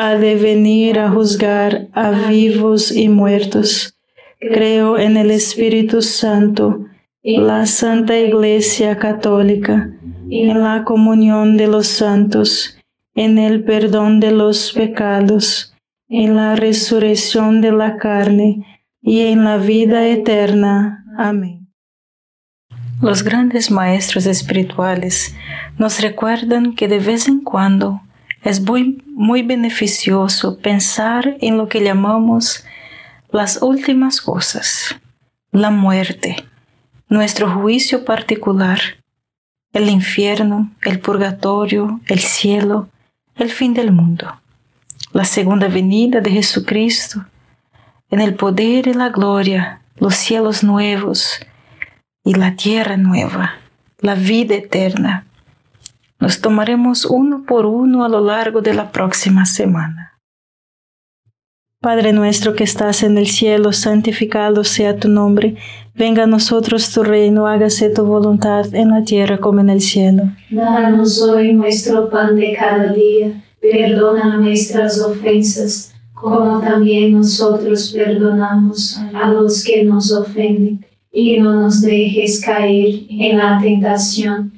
ha de venir a juzgar a vivos y muertos. Creo en el Espíritu Santo, la Santa Iglesia Católica, en la comunión de los santos, en el perdón de los pecados, en la resurrección de la carne y en la vida eterna. Amén. Los grandes maestros espirituales nos recuerdan que de vez en cuando es muy, muy beneficioso pensar en lo que llamamos las últimas cosas, la muerte, nuestro juicio particular, el infierno, el purgatorio, el cielo, el fin del mundo, la segunda venida de Jesucristo, en el poder y la gloria, los cielos nuevos y la tierra nueva, la vida eterna nos tomaremos uno por uno a lo largo de la próxima semana. Padre nuestro que estás en el cielo, santificado sea tu nombre. Venga a nosotros tu reino, hágase tu voluntad en la tierra como en el cielo. Danos hoy nuestro pan de cada día. Perdona nuestras ofensas, como también nosotros perdonamos a los que nos ofenden. Y no nos dejes caer en la tentación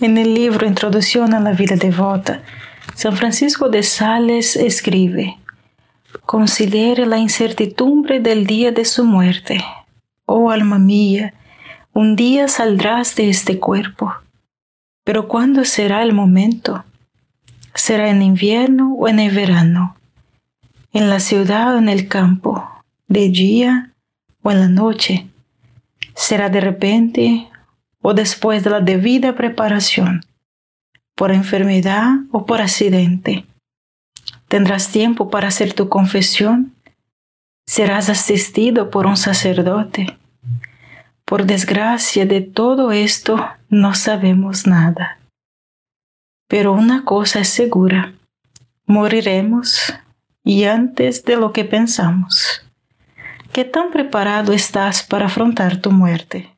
En el libro Introducción a la vida devota, San Francisco de Sales escribe, Considere la incertidumbre del día de su muerte. Oh alma mía, un día saldrás de este cuerpo, pero ¿cuándo será el momento? ¿Será en invierno o en el verano? ¿En la ciudad o en el campo? ¿De día o en la noche? ¿Será de repente o después de la debida preparación, por enfermedad o por accidente. Tendrás tiempo para hacer tu confesión. Serás asistido por un sacerdote. Por desgracia de todo esto no sabemos nada. Pero una cosa es segura, moriremos y antes de lo que pensamos. ¿Qué tan preparado estás para afrontar tu muerte?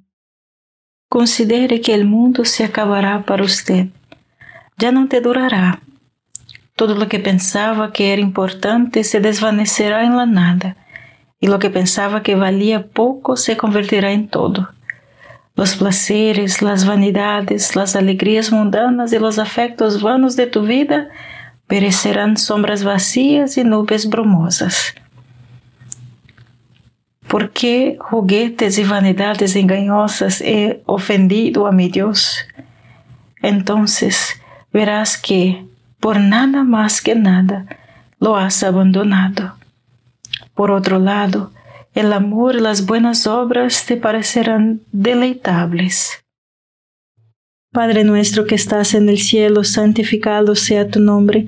Considere que el mundo se acabará para usted. Ya no te durará. Todo lo que pensaba que era importante se desvanecerá en la nada, y lo que pensaba que valía poco se convertirá en todo. Los placeres, las vanidades, las alegrías mundanas y los afectos vanos de tu vida perecerán sombras vacías y nubes brumosas. ¿Por qué juguetes y vanidades engañosas he ofendido a mi Dios? Entonces verás que por nada más que nada lo has abandonado. Por otro lado, el amor y las buenas obras te parecerán deleitables. Padre nuestro que estás en el cielo, santificado sea tu nombre,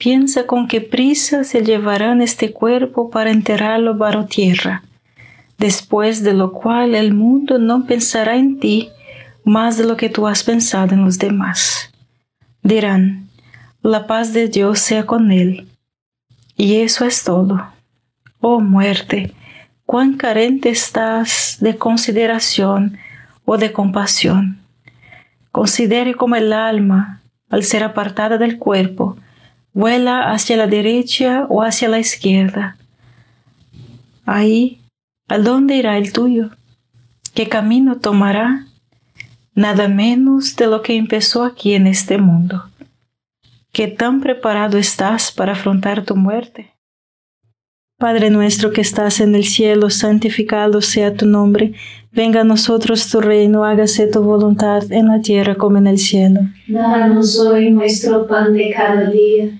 Piensa con qué prisa se llevarán este cuerpo para enterrarlo bajo tierra, después de lo cual el mundo no pensará en ti más de lo que tú has pensado en los demás. Dirán, la paz de Dios sea con él. Y eso es todo. Oh muerte, cuán carente estás de consideración o de compasión. Considere como el alma, al ser apartada del cuerpo, vuela hacia la derecha o hacia la izquierda. Ahí, ¿a dónde irá el tuyo? ¿Qué camino tomará? Nada menos de lo que empezó aquí en este mundo. ¿Qué tan preparado estás para afrontar tu muerte? Padre nuestro que estás en el cielo, santificado sea tu nombre. Venga a nosotros tu reino, hágase tu voluntad en la tierra como en el cielo. Danos hoy nuestro pan de cada día.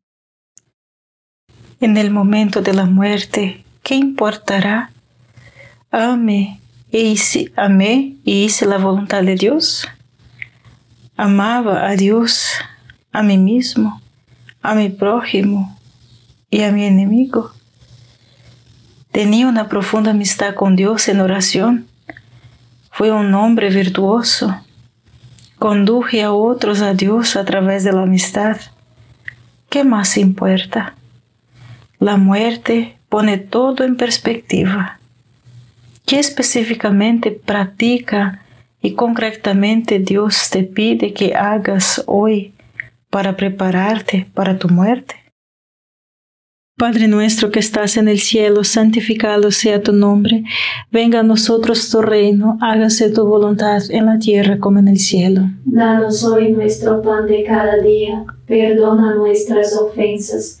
En el momento de la muerte, ¿qué importará? Ame e hice, amé y hice la voluntad de Dios. Amaba a Dios, a mí mismo, a mi prójimo y a mi enemigo. Tenía una profunda amistad con Dios en oración. Fue un hombre virtuoso. Conduje a otros a Dios a través de la amistad. ¿Qué más importa? La muerte pone todo en perspectiva. ¿Qué específicamente practica y concretamente Dios te pide que hagas hoy para prepararte para tu muerte? Padre nuestro que estás en el cielo, santificado sea tu nombre, venga a nosotros tu reino, hágase tu voluntad en la tierra como en el cielo. Danos hoy nuestro pan de cada día, perdona nuestras ofensas